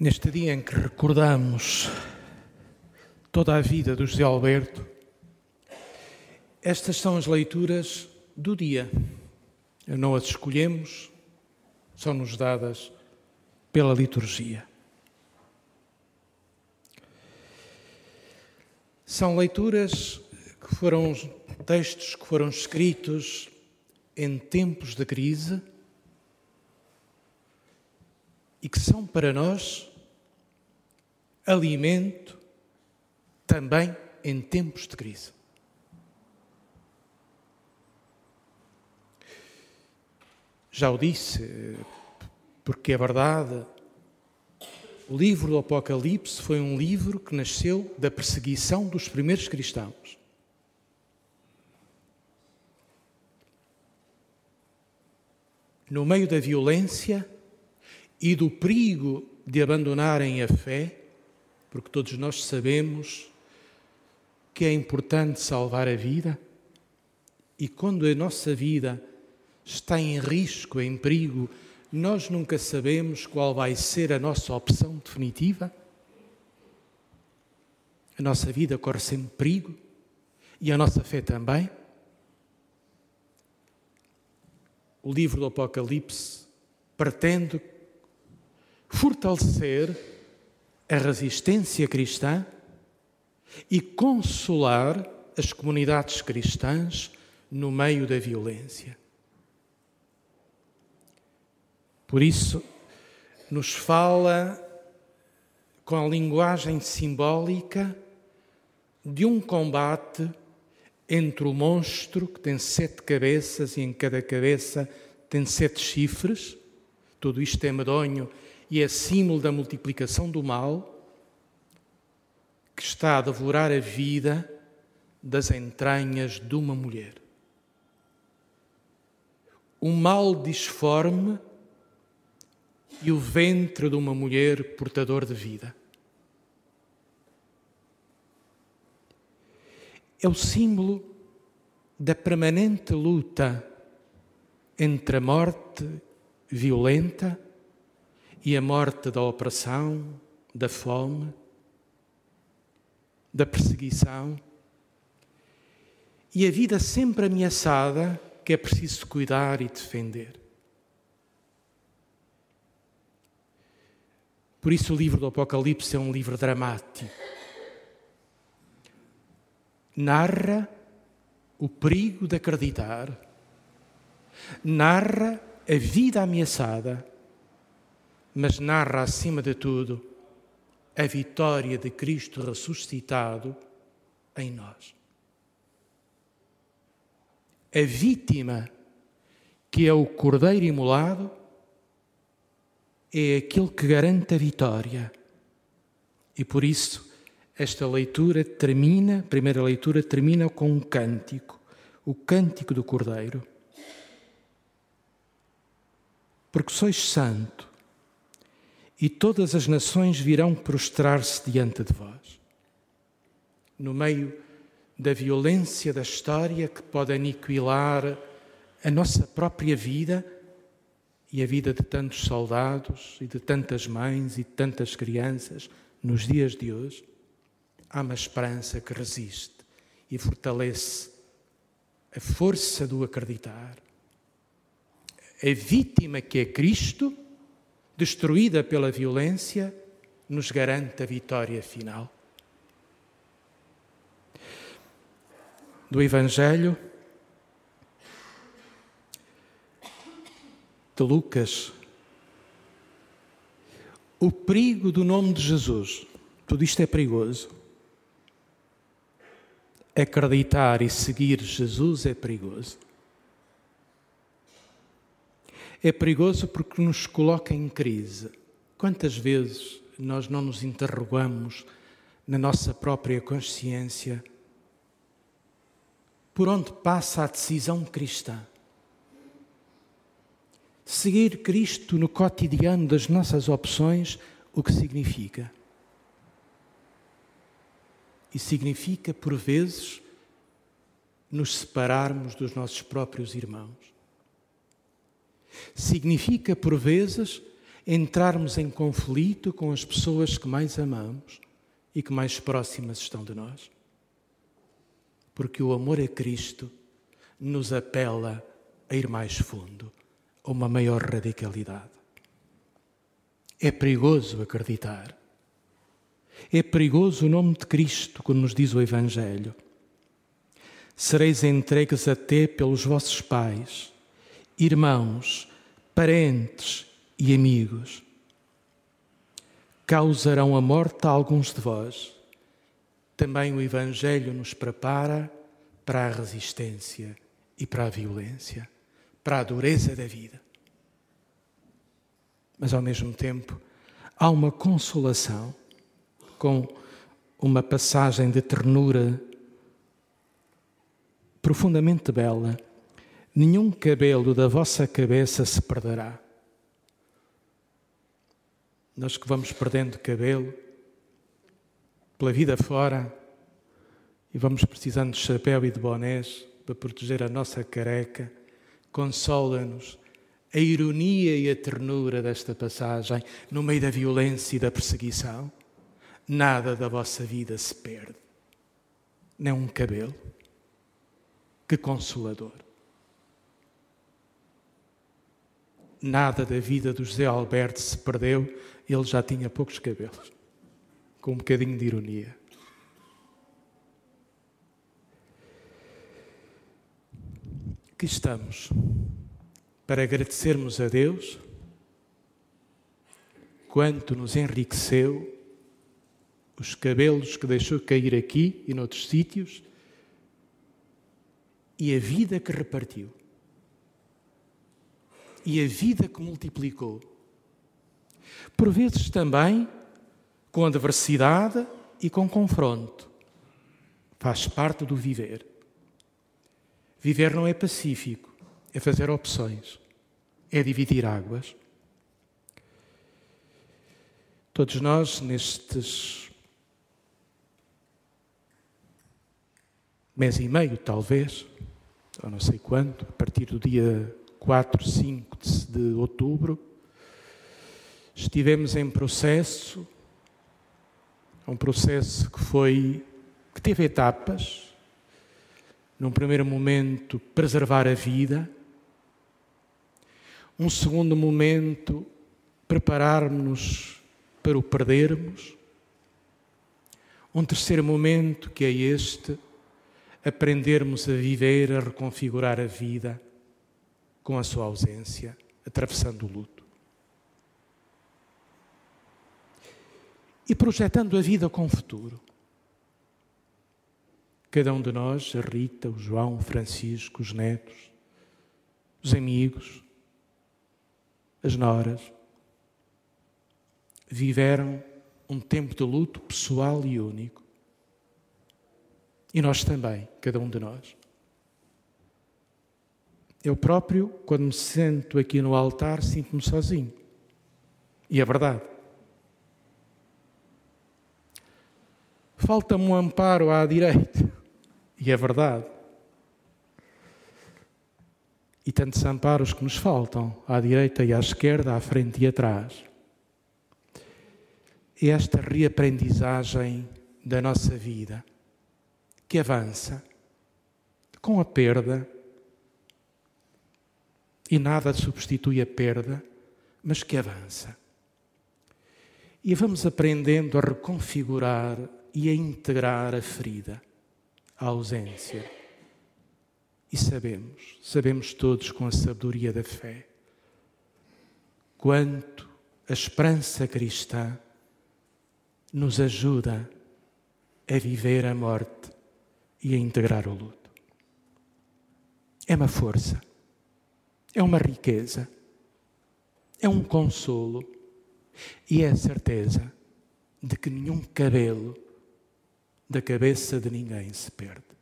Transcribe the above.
Neste dia em que recordamos toda a vida do José Alberto, estas são as leituras do dia. Não as escolhemos, são-nos dadas pela liturgia. São leituras que foram textos que foram escritos em tempos de crise e que são para nós alimento também em tempos de crise. Já o disse, porque é verdade, o livro do Apocalipse foi um livro que nasceu da perseguição dos primeiros cristãos. No meio da violência, e do perigo de abandonarem a fé, porque todos nós sabemos que é importante salvar a vida, e quando a nossa vida está em risco, em perigo, nós nunca sabemos qual vai ser a nossa opção definitiva. A nossa vida corre sempre perigo e a nossa fé também. O livro do Apocalipse pretende fortalecer a resistência cristã e consolar as comunidades cristãs no meio da violência. Por isso, nos fala com a linguagem simbólica de um combate entre o monstro, que tem sete cabeças e em cada cabeça tem sete chifres, tudo isto é medonho e é símbolo da multiplicação do mal que está a devorar a vida das entranhas de uma mulher. O mal disforme e o ventre de uma mulher portador de vida. É o símbolo da permanente luta entre a morte violenta e a morte da opressão, da fome, da perseguição e a vida sempre ameaçada que é preciso cuidar e defender. Por isso, o livro do Apocalipse é um livro dramático. Narra o perigo de acreditar, narra a vida ameaçada mas narra, acima de tudo, a vitória de Cristo ressuscitado em nós. A vítima, que é o cordeiro imolado, é aquele que garante a vitória. E por isso, esta leitura termina, a primeira leitura termina com um cântico, o cântico do cordeiro. Porque sois santo, e todas as nações virão prostrar-se diante de vós. No meio da violência da história que pode aniquilar a nossa própria vida e a vida de tantos soldados e de tantas mães e de tantas crianças nos dias de hoje, há uma esperança que resiste e fortalece a força do acreditar. A vítima que é Cristo destruída pela violência, nos garante a vitória final. Do Evangelho de Lucas, o perigo do nome de Jesus. Tudo isto é perigoso. Acreditar e seguir Jesus é perigoso. É perigoso porque nos coloca em crise. Quantas vezes nós não nos interrogamos na nossa própria consciência por onde passa a decisão cristã? Seguir Cristo no cotidiano das nossas opções, o que significa? E significa, por vezes, nos separarmos dos nossos próprios irmãos significa, por vezes, entrarmos em conflito com as pessoas que mais amamos e que mais próximas estão de nós. Porque o amor a Cristo nos apela a ir mais fundo, a uma maior radicalidade. É perigoso acreditar. É perigoso o nome de Cristo, como nos diz o Evangelho. Sereis entregues até pelos vossos pais, irmãos, parentes e amigos. Causarão a morte a alguns de vós. Também o Evangelho nos prepara para a resistência e para a violência, para a dureza da vida. Mas ao mesmo tempo, há uma consolação com uma passagem de ternura profundamente bela. Nenhum cabelo da vossa cabeça se perderá. Nós que vamos perdendo cabelo pela vida fora e vamos precisando de chapéu e de bonés para proteger a nossa careca, consola-nos a ironia e a ternura desta passagem no meio da violência e da perseguição. Nada da vossa vida se perde, nem um cabelo. Que consolador. Nada da vida do José Alberto se perdeu ele já tinha poucos cabelos, com um bocadinho de ironia. Aqui estamos para agradecermos a Deus quanto nos enriqueceu os cabelos que deixou cair aqui e noutros sítios e a vida que repartiu e a vida que multiplicou por vezes também com adversidade e com confronto. Faz parte do viver. Viver não é pacífico, é fazer opções, é dividir águas. Todos nós, nestes mês e meio, talvez, ou não sei quando, a partir do dia 4, 5 de outubro, estivemos em processo, um processo que foi que teve etapas. Num primeiro momento, preservar a vida. Um segundo momento, prepararmos-nos para o perdermos. Um terceiro momento, que é este, aprendermos a viver, a reconfigurar a vida com a sua ausência, atravessando o luto. e projetando a vida com o futuro. Cada um de nós, a Rita, o João, o Francisco, os netos, os amigos, as noras, viveram um tempo de luto pessoal e único. E nós também, cada um de nós. Eu próprio, quando me sento aqui no altar, sinto-me sozinho. E é verdade. falta-me um amparo à direita. E é verdade. E tantos amparos que nos faltam, à direita e à esquerda, à frente e atrás. É esta reaprendizagem da nossa vida que avança com a perda, e nada substitui a perda, mas que avança. E vamos aprendendo a reconfigurar e a integrar a ferida, a ausência. E sabemos, sabemos todos com a sabedoria da fé, quanto a esperança cristã nos ajuda a viver a morte e a integrar o luto. É uma força, é uma riqueza, é um consolo e é a certeza de que nenhum cabelo da cabeça de ninguém se perde.